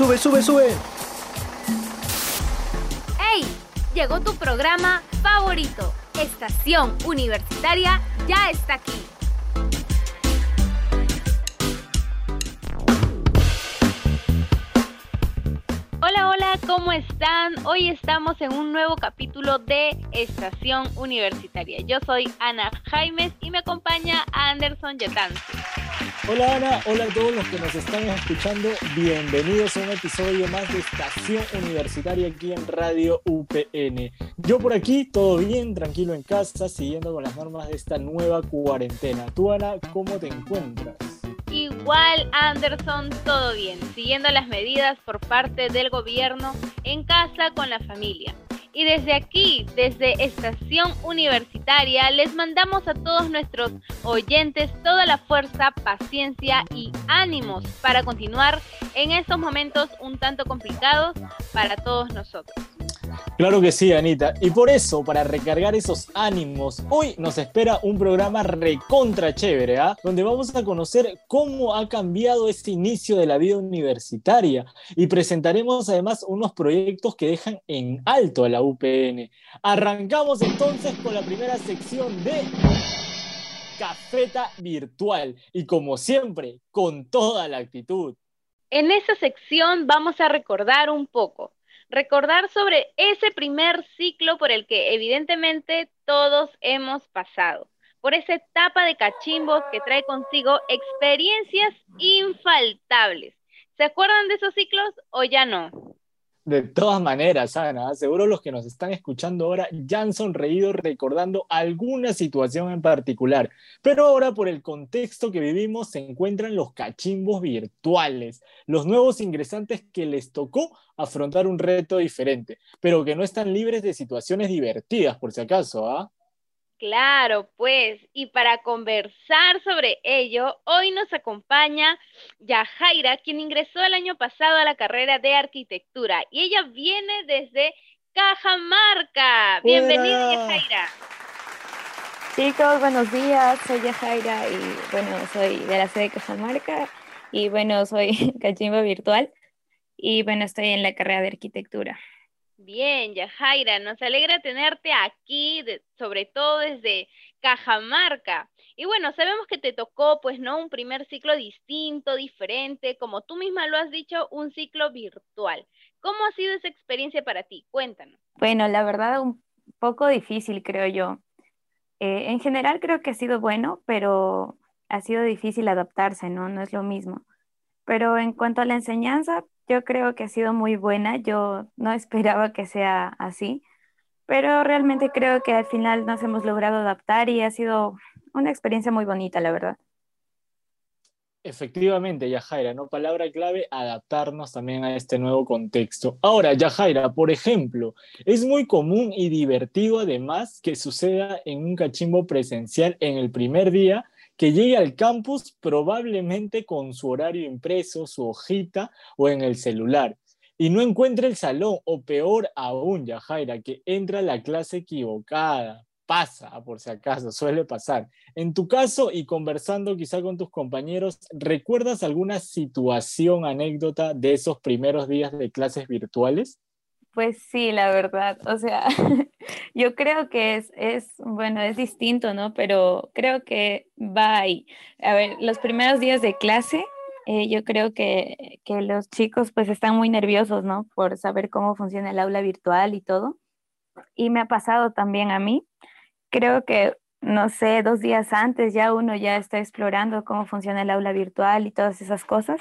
Sube, sube, sube. ¡Hey! Llegó tu programa favorito. Estación Universitaria ya está aquí. Hola, hola, ¿cómo están? Hoy estamos en un nuevo capítulo de Estación Universitaria. Yo soy Ana Jaimes y me acompaña Anderson Yetance. Hola Ana, hola a todos los que nos están escuchando. Bienvenidos a un episodio más de Estación Universitaria aquí en Radio UPN. Yo por aquí, todo bien, tranquilo en casa, siguiendo con las normas de esta nueva cuarentena. Tú Ana, ¿cómo te encuentras? Igual Anderson, todo bien, siguiendo las medidas por parte del gobierno en casa con la familia. Y desde aquí, desde Estación Universitaria, les mandamos a todos nuestros oyentes toda la fuerza, paciencia y ánimos para continuar en estos momentos un tanto complicados para todos nosotros. Claro que sí, Anita. Y por eso, para recargar esos ánimos, hoy nos espera un programa recontra chévere, ¿ah? Donde vamos a conocer cómo ha cambiado este inicio de la vida universitaria y presentaremos además unos proyectos que dejan en alto a la UPN. Arrancamos entonces con la primera sección de Cafeta Virtual y como siempre, con toda la actitud. En esta sección vamos a recordar un poco recordar sobre ese primer ciclo por el que evidentemente todos hemos pasado, por esa etapa de cachimbos que trae consigo experiencias infaltables. ¿Se acuerdan de esos ciclos o ya no? De todas maneras, Ana, seguro los que nos están escuchando ahora ya han sonreído recordando alguna situación en particular, pero ahora por el contexto que vivimos se encuentran los cachimbos virtuales, los nuevos ingresantes que les tocó afrontar un reto diferente, pero que no están libres de situaciones divertidas, por si acaso, ¿ah? Claro, pues, y para conversar sobre ello, hoy nos acompaña Yajaira, quien ingresó el año pasado a la carrera de arquitectura y ella viene desde Cajamarca. Bienvenida, Yajaira. Chicos, buenos días, soy Yajaira y bueno, soy de la sede de Cajamarca y bueno, soy cachimba virtual y bueno, estoy en la carrera de arquitectura. Bien, Yajaira, nos alegra tenerte aquí, sobre todo desde Cajamarca. Y bueno, sabemos que te tocó, pues, ¿no? Un primer ciclo distinto, diferente, como tú misma lo has dicho, un ciclo virtual. ¿Cómo ha sido esa experiencia para ti? Cuéntanos. Bueno, la verdad, un poco difícil, creo yo. Eh, en general creo que ha sido bueno, pero ha sido difícil adaptarse, ¿no? No es lo mismo. Pero en cuanto a la enseñanza, yo creo que ha sido muy buena. Yo no esperaba que sea así, pero realmente creo que al final nos hemos logrado adaptar y ha sido una experiencia muy bonita, la verdad. Efectivamente, Yajaira, ¿no? Palabra clave, adaptarnos también a este nuevo contexto. Ahora, Yajaira, por ejemplo, es muy común y divertido además que suceda en un cachimbo presencial en el primer día que llegue al campus probablemente con su horario impreso, su hojita o en el celular, y no encuentre el salón, o peor aún, Yajaira, que entra a la clase equivocada. Pasa, por si acaso, suele pasar. En tu caso, y conversando quizá con tus compañeros, ¿recuerdas alguna situación, anécdota de esos primeros días de clases virtuales? Pues sí, la verdad. O sea, yo creo que es, es, bueno, es distinto, ¿no? Pero creo que va ahí. A ver, los primeros días de clase, eh, yo creo que, que los chicos pues están muy nerviosos, ¿no? Por saber cómo funciona el aula virtual y todo. Y me ha pasado también a mí. Creo que, no sé, dos días antes ya uno ya está explorando cómo funciona el aula virtual y todas esas cosas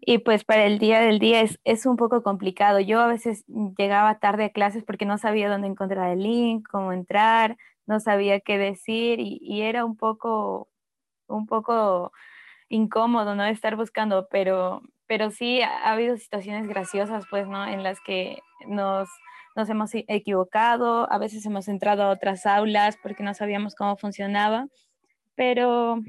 y pues para el día del día es, es, un poco complicado. Yo a veces llegaba tarde a clases porque no sabía dónde encontrar el link, cómo entrar, no sabía qué decir y, y era un poco, un poco incómodo, ¿no? Estar buscando, pero, pero sí ha, habido situaciones graciosas, pues, ¿no? En las que nos, nos hemos e, equivocado, a veces hemos entrado a otras aulas porque no sabíamos cómo funcionaba, pero,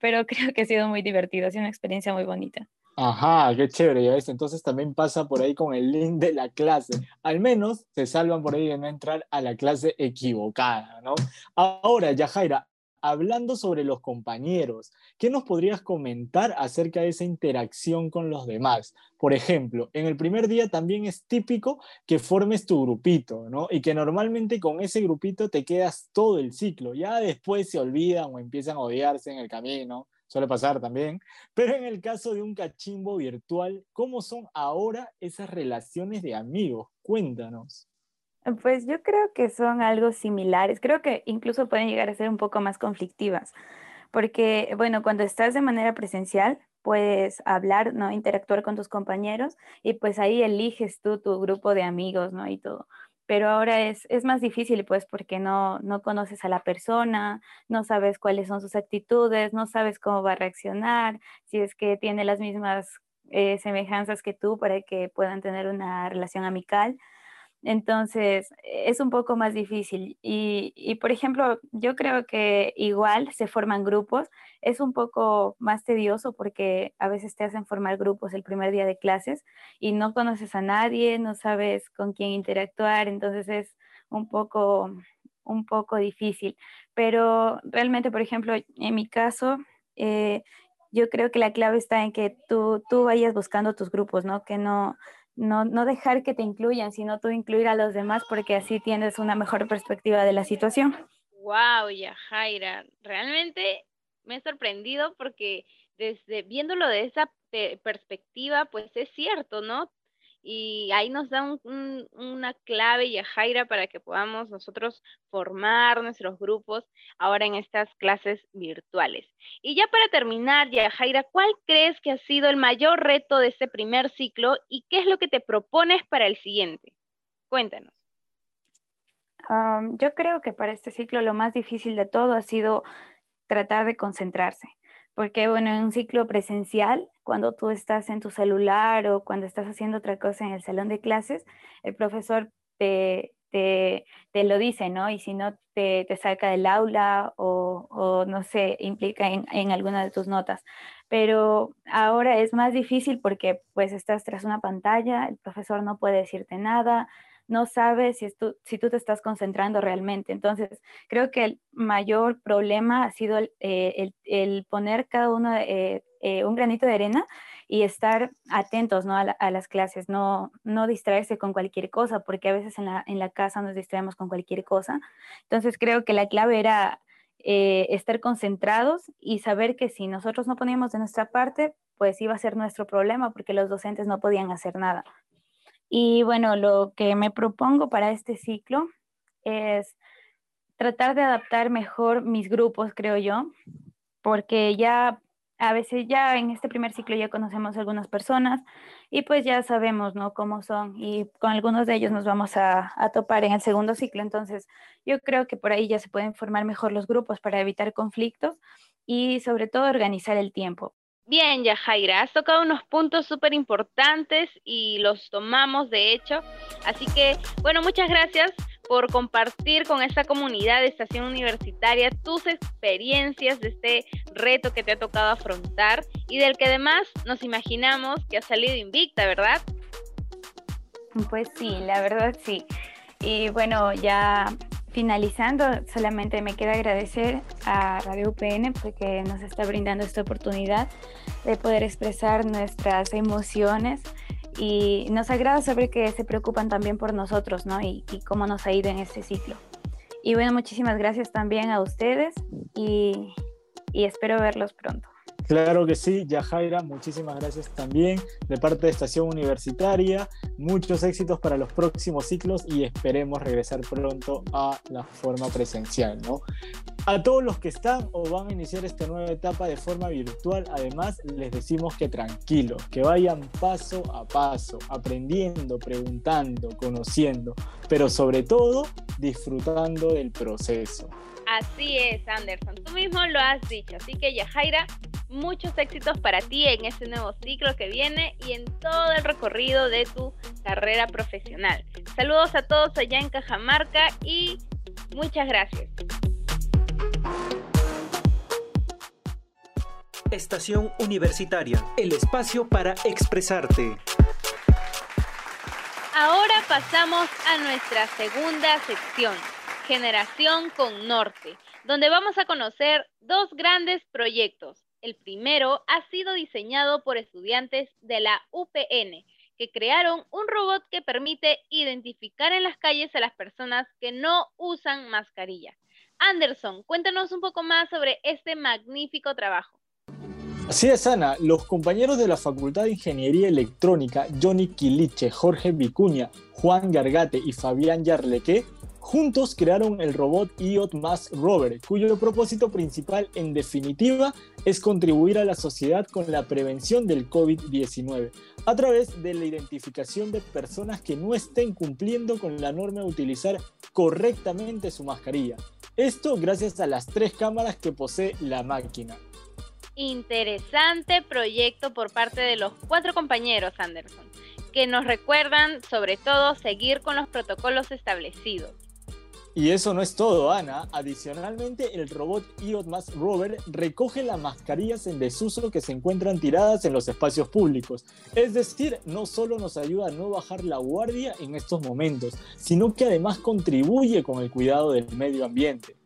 pero creo que ha sido muy divertido, ha sido una experiencia muy bonita. Ajá, qué chévere, ya ves. Entonces también pasa por ahí con el link de la clase. Al menos se salvan por ahí de no entrar a la clase equivocada, ¿no? Ahora, Yajaira, hablando sobre los compañeros, ¿qué nos podrías comentar acerca de esa interacción con los demás? Por ejemplo, en el primer día también es típico que formes tu grupito, ¿no? Y que normalmente con ese grupito te quedas todo el ciclo. Ya después se olvidan o empiezan a odiarse en el camino, suele pasar también. Pero en el caso de un cachimbo virtual, ¿cómo son ahora esas relaciones de amigos? Cuéntanos. Pues yo creo que son algo similares. Creo que incluso pueden llegar a ser un poco más conflictivas. Porque, bueno, cuando estás de manera presencial, puedes hablar, ¿no? Interactuar con tus compañeros y pues ahí eliges tú tu grupo de amigos, ¿no? Y todo. Pero ahora es, es más difícil, pues, porque no, no conoces a la persona, no sabes cuáles son sus actitudes, no sabes cómo va a reaccionar, si es que tiene las mismas eh, semejanzas que tú para que puedan tener una relación amical. Entonces, es un poco más difícil. Y, por ejemplo, yo creo que igual se forman grupos. Es un poco más tedioso porque a veces te hacen formar grupos el primer día de clases y no conoces a nadie, no sabes con quién interactuar, entonces es un poco, un poco difícil. Pero realmente, por ejemplo, en mi caso, eh, yo creo que la clave está en que tú, tú vayas buscando tus grupos, ¿no? Que no no, no dejar que te incluyan, sino tú incluir a los demás porque así tienes una mejor perspectiva de la situación. Wow, Yajaira, realmente me he sorprendido porque desde viéndolo de esa perspectiva, pues es cierto, ¿no? Y ahí nos da una clave, y Jaira para que podamos nosotros formar nuestros grupos ahora en estas clases virtuales. Y ya para terminar, Jaira, ¿cuál crees que ha sido el mayor reto de este primer ciclo y qué es lo que te propones para el siguiente? Cuéntanos. yo creo que para este ciclo lo más difícil de todo ha sido tratar de concentrarse porque bueno, en un ciclo presencial, cuando tú estás en tu celular o cuando estás haciendo otra cosa en el salón de clases, el profesor te, te, lo dice, ¿no? Y si no, te, te saca del aula o, o no sé, implica en, en, alguna de tus notas. Pero ahora es más difícil porque pues estás tras una pantalla, el profesor no puede decirte nada, no sabes si, tú, si tú te estás concentrando realmente. Entonces, creo que el mayor problema ha sido el, eh, poner cada uno eh, eh, un granito de arena y estar atentos ¿no? a, las clases, no, no distraerse con cualquier cosa, porque a veces en la, en la casa nos distraemos con cualquier cosa. Entonces, creo que la clave era estar concentrados y saber que si nosotros no poníamos de nuestra parte, pues iba a ser nuestro problema porque los docentes no podían hacer nada. Y bueno, lo que me propongo para este ciclo es tratar de adaptar mejor mis grupos, creo yo, porque ya a veces ya en este primer ciclo ya conocemos algunas personas y pues ya sabemos, ¿no? Cómo son y con algunos de ellos nos vamos a, a, topar en el segundo ciclo. Entonces, yo creo que por ahí ya se pueden formar mejor los grupos para evitar conflictos y sobre todo organizar el tiempo. Bien, Yajaira, has tocado unos puntos súper importantes y los tomamos de hecho. Así que, bueno, muchas gracias por compartir con esta comunidad de estación universitaria tus experiencias de este reto que te ha tocado afrontar y del que además nos imaginamos que ha salido invicta, ¿verdad? Pues sí, la verdad sí. Y bueno, ya finalizando, solamente me queda agradecer a Radio UPN porque nos está brindando esta oportunidad de poder expresar nuestras emociones y nos agrada saber que se preocupan también por nosotros, ¿no? Y, cómo nos ha ido en este ciclo. Y bueno, muchísimas gracias también a ustedes y espero verlos pronto. Claro que sí, Yajaira, muchísimas gracias también de parte de Estación Universitaria. Muchos éxitos para los próximos ciclos y esperemos regresar pronto a la forma presencial, ¿no? A todos los que están o van a iniciar esta nueva etapa de forma virtual, además les decimos que tranquilos, que vayan paso a paso, aprendiendo, preguntando, conociendo, pero sobre todo disfrutando del proceso. Así es, Anderson, tú mismo lo has dicho, así que Yajaira, muchos éxitos para ti en este nuevo ciclo que viene y en todo el recorrido de tu carrera profesional. Saludos a todos allá en Cajamarca y muchas gracias. Estación Universitaria, el espacio para expresarte. Ahora pasamos a nuestra segunda sección, Generación con Norte donde vamos a conocer dos grandes proyectos. El primero ha sido diseñado por estudiantes de la UPN, que crearon un robot que permite identificar en las calles a las personas que no usan mascarilla. Anderson, cuéntanos un poco más sobre este magnífico trabajo. Así es, Ana. Los compañeros de la Facultad de Ingeniería Electrónica, Johnny Quiliche, Jorge Vicuña, Juan Gargate y Fabián Yarleque, juntos crearon el robot IOT Mass Rover, cuyo propósito principal, en definitiva, es contribuir a la sociedad con la prevención del COVID-19, a través de la identificación de personas que no estén cumpliendo con la norma de utilizar correctamente su mascarilla. Esto gracias a las tres cámaras que posee la máquina. Interesante proyecto por parte de los cuatro compañeros Anderson, que nos recuerdan sobre todo seguir con los protocolos establecidos. Y eso no es todo, Ana. Adicionalmente, el robot IOT Rover recoge las mascarillas en desuso que se encuentran tiradas en los espacios públicos. Es decir, no solo nos ayuda a no bajar la guardia en estos momentos, sino que además contribuye con el cuidado del medio ambiente.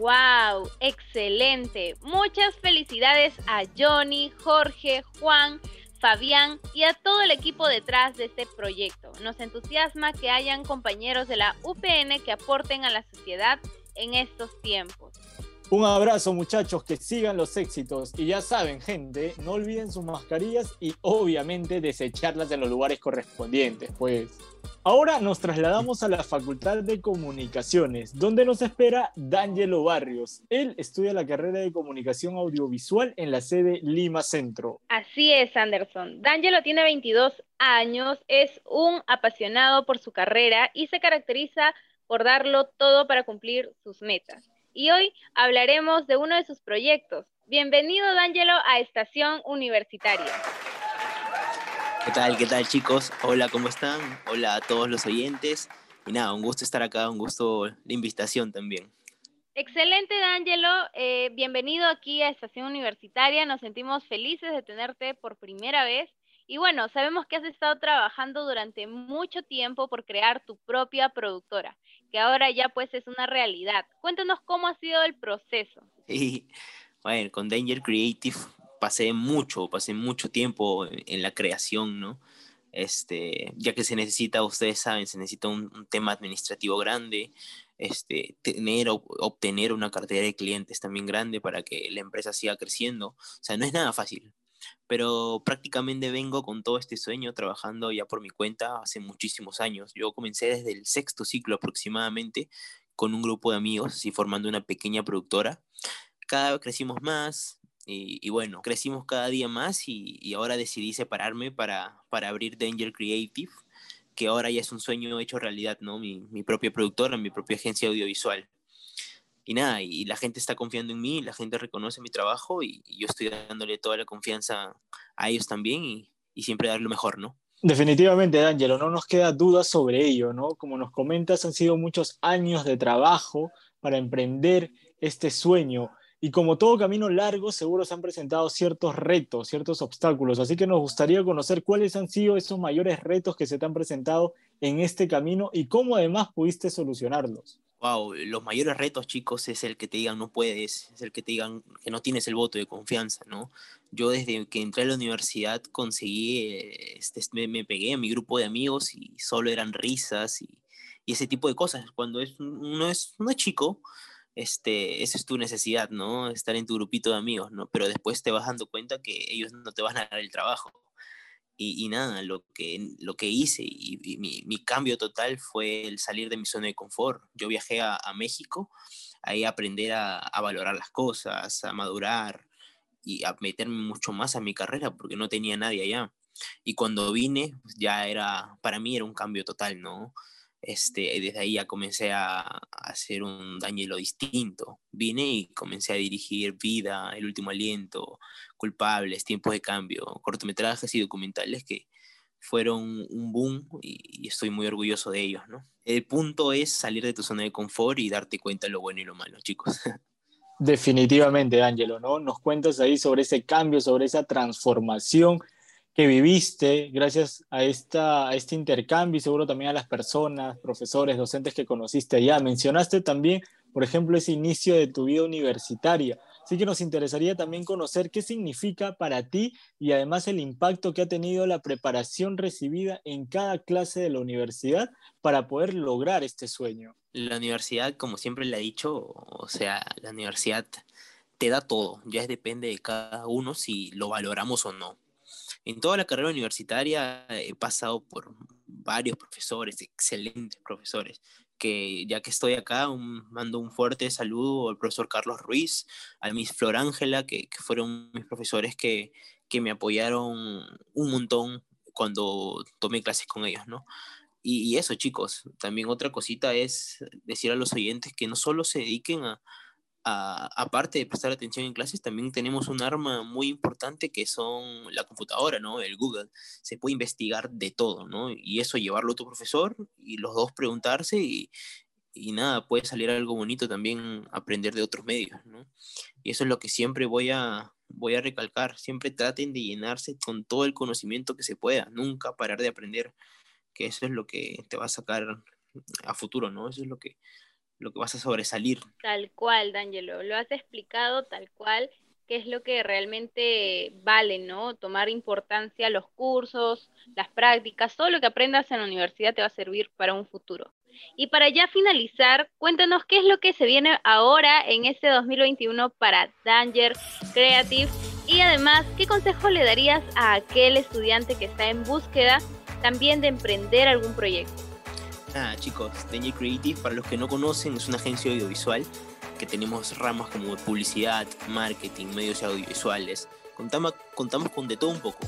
¡Wow! Excelente. Muchas felicidades a Johnny, Jorge, Juan, Fabián y a todo el equipo detrás de este proyecto. Nos entusiasma que hayan compañeros de la UPN que aporten a la sociedad en estos tiempos. Un abrazo muchachos, que sigan los éxitos y ya saben gente, no olviden sus mascarillas y obviamente desecharlas en los lugares correspondientes, pues. Ahora nos trasladamos a la Facultad de Comunicaciones, donde nos espera D'Angelo Barrios. Él estudia la carrera de Comunicación Audiovisual en la sede Lima Centro. Así es, Anderson. D'Angelo tiene 22 años, es un apasionado por su carrera y se caracteriza por darlo todo para cumplir sus metas. Y hoy hablaremos de uno de sus proyectos. Bienvenido, D'Angelo, a Estación Universitaria. ¿Qué tal? ¿Qué tal chicos? Hola, ¿cómo están? Hola a todos los oyentes. Y nada, un gusto estar acá, un gusto la invitación también. Excelente, D'Angelo. Eh, bienvenido aquí a Estación Universitaria. Nos sentimos felices de tenerte por primera vez. Y bueno, sabemos que has estado trabajando durante mucho tiempo por crear tu propia productora, que ahora ya pues es una realidad. Cuéntanos cómo ha sido el proceso. Y, bueno, con Danger Creative pasé mucho, pasé mucho tiempo en la creación, ¿no? Este, ya que se necesita, ustedes saben, se necesita un, tema administrativo grande, este, tener obtener una cartera de clientes también grande para que la empresa siga creciendo. O sea, no es nada fácil, pero prácticamente vengo con todo este sueño trabajando ya por mi cuenta hace muchísimos años. Yo comencé desde el sexto ciclo aproximadamente con un grupo de amigos, y formando una pequeña productora. Cada vez crecimos más, y, bueno, crecimos cada día más y, ahora decidí separarme para, para, abrir Danger Creative, que ahora ya es un sueño hecho realidad, ¿no? Mi, mi propia productora, mi propia agencia audiovisual. Y nada, y la gente está confiando en mí, la gente reconoce mi trabajo y, yo estoy dándole toda la confianza a ellos también y, y siempre dar lo mejor, ¿no? Definitivamente, D'Angelo, no nos queda duda sobre ello, ¿no? Como nos comentas, han sido muchos años de trabajo para emprender este sueño. Y como todo camino largo, seguro se han presentado ciertos retos, ciertos obstáculos. Así que nos gustaría conocer cuáles han sido esos mayores retos que se te han presentado en este camino y cómo además pudiste solucionarlos. Wow, los mayores retos, chicos, es el que te digan no puedes, es el que te digan que no tienes el voto de confianza, ¿no? Yo desde que entré a la universidad conseguí, este, me, pegué a mi grupo de amigos y solo eran risas y, y ese tipo de cosas. Cuando es, uno, es, uno es chico, este, esa es tu necesidad, ¿no? Estar en tu grupito de amigos, ¿no? Pero después te vas dando cuenta que ellos no te van a dar el trabajo. Y, y nada, lo que, lo que hice y, mi, mi, cambio total fue el salir de mi zona de confort. Yo viajé a, a México, ahí aprender a, a, valorar las cosas, a madurar y a meterme mucho más a mi carrera porque no tenía nadie allá. Y cuando vine, pues ya era, para mí era un cambio total, ¿no? Este, desde ahí ya comencé a, hacer un lo distinto. Vine y comencé a dirigir Vida, El Último Aliento, Culpables, Tiempos de Cambio, cortometrajes y documentales que fueron un boom y, estoy muy orgulloso de ellos, ¿no? El punto es salir de tu zona de confort y darte cuenta de lo bueno y lo malo, chicos. Definitivamente, Ángelo, ¿no? Nos cuentas ahí sobre ese cambio, sobre esa transformación que viviste gracias a, esta, a este intercambio y seguro también a las personas, profesores, docentes que conociste allá. Mencionaste también por ejemplo, ese inicio de tu vida universitaria. Así que nos interesaría también conocer qué significa para ti y además el impacto que ha tenido la preparación recibida en cada clase de la universidad para poder lograr este sueño. La universidad, como siempre le he dicho, o sea, la universidad te da todo, ya depende de cada uno si lo valoramos o no. En toda la carrera universitaria he pasado por varios profesores, excelentes profesores, que ya que estoy acá, mando un fuerte saludo al profesor Carlos Ruiz, a Miss Flor Ángela, que, fueron mis profesores que, que me apoyaron un montón cuando tomé clases con ellos, ¿no? Y, y, eso, chicos, también otra cosita es decir a los oyentes que no solo se dediquen a, aparte de prestar atención en clases, también tenemos un arma muy importante que son la computadora, ¿no? El Google. Se puede investigar de todo, ¿no? Y eso llevarlo a tu profesor y los dos preguntarse y, y nada, puede salir algo bonito también aprender de otros medios, ¿no? Y eso es lo que siempre voy a, voy a recalcar. Siempre traten de llenarse con todo el conocimiento que se pueda, nunca parar de aprender, que eso es lo que te va a sacar a futuro, ¿no? Eso es lo que lo que vas a sobresalir. Tal cual, D'Angelo, lo has explicado tal cual, que es lo que realmente vale, ¿no? Tomar importancia los cursos, las prácticas, todo lo que aprendas en la universidad te va a servir para un futuro. Y para ya finalizar, cuéntanos qué es lo que se viene ahora en este 2021 para Danger Creative y además, ¿qué consejo le darías a aquel estudiante que está en búsqueda también de emprender algún proyecto? Ah, chicos, Danger Creative, para los que no conocen, es una agencia audiovisual que tenemos ramas como publicidad, marketing, medios audiovisuales. Contamos, contamos con de todo un poco.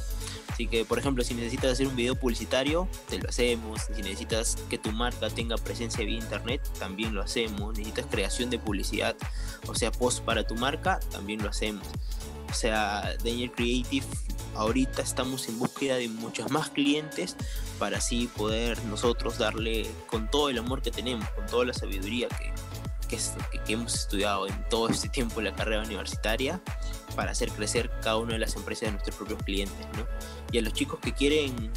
Así que, por ejemplo, si necesitas hacer un video publicitario, te lo hacemos. Si necesitas que tu marca tenga presencia vía internet, también lo hacemos. Necesitas creación de publicidad, o sea, post para tu marca, también lo hacemos. O sea, Danger Creative, ahorita estamos en búsqueda de muchos más clientes para así poder nosotros darle con todo el amor que tenemos, con toda la sabiduría que, que, hemos estudiado en todo este tiempo en la carrera universitaria, para hacer crecer cada una de las empresas de nuestros propios clientes. ¿no? Y a los chicos que quieren,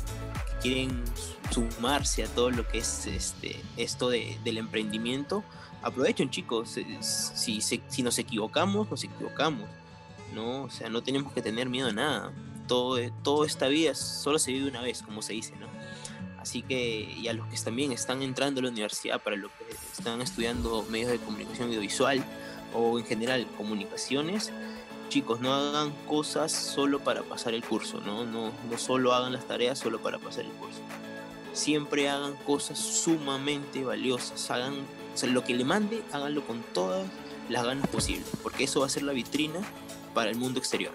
quieren sumarse a todo lo que es este, esto de, del emprendimiento, aprovechen chicos, si, si nos equivocamos, nos equivocamos ¿no? O sea, no tenemos que tener miedo a nada. Todo, todo esta vida solo se vive una vez, como se dice, ¿no? Así que, y a los que también están entrando a la universidad, para los que están estudiando medios de comunicación audiovisual o en general comunicaciones, chicos, no hagan cosas solo para pasar el curso, ¿no? No, no solo hagan las tareas solo para pasar el curso. Siempre hagan cosas sumamente valiosas, hagan, o sea, lo que le mande, háganlo con todas las ganas posibles, porque eso va a ser la vitrina para el mundo exterior.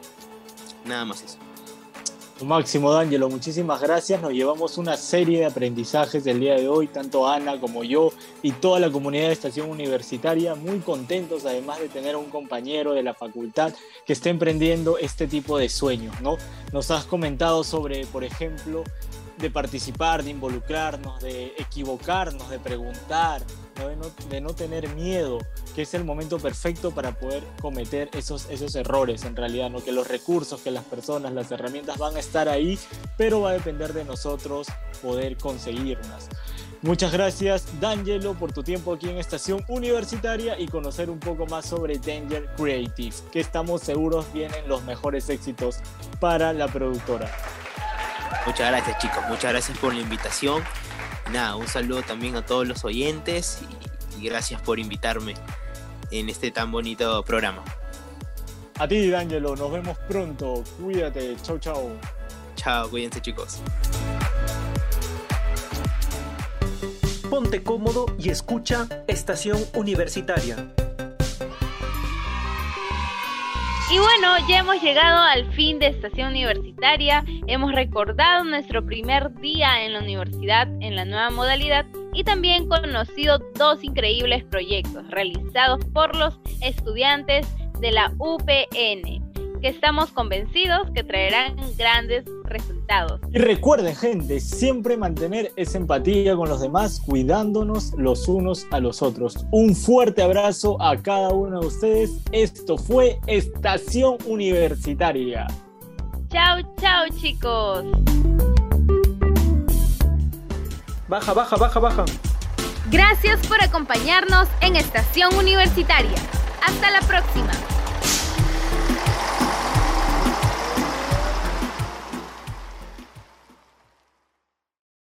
Nada más eso. Máximo D'Angelo, muchísimas gracias. Nos llevamos una serie de aprendizajes del día de hoy, tanto Ana como yo y toda la comunidad de Estación Universitaria, muy contentos además de tener a un compañero de la facultad que esté emprendiendo este tipo de sueños, ¿no? Nos has comentado sobre, por ejemplo, de participar, de involucrarnos, de equivocarnos, de preguntar, De, no, tener miedo, que es el momento perfecto para poder cometer esos, esos errores en realidad, ¿no? que los recursos, que las personas, las herramientas van a estar ahí, pero va a depender de nosotros poder conseguirlas. Muchas gracias, D'Angelo, por tu tiempo aquí en Estación Universitaria y conocer un poco más sobre Danger Creative, que estamos seguros vienen los mejores éxitos para la productora. Muchas gracias chicos, muchas gracias por la invitación. nada, un saludo también a todos los oyentes y, gracias por invitarme en este tan bonito programa. A ti, D'Angelo, nos vemos pronto. Cuídate, chau, chau. Chao, cuídense chicos. Ponte cómodo y escucha Estación Universitaria. Y bueno, ya hemos llegado al fin de estación universitaria, hemos recordado nuestro primer día en la universidad en la nueva modalidad y también conocido dos increíbles proyectos realizados por los estudiantes de la UPN que estamos convencidos que traerán grandes resultados. Y recuerden, gente, siempre mantener esa empatía con los demás, cuidándonos los unos a los otros. Un fuerte abrazo a cada uno de ustedes. Esto fue Estación Universitaria. Chao, chao, chicos. Baja, baja, baja, baja. Gracias por acompañarnos en Estación Universitaria. Hasta la próxima.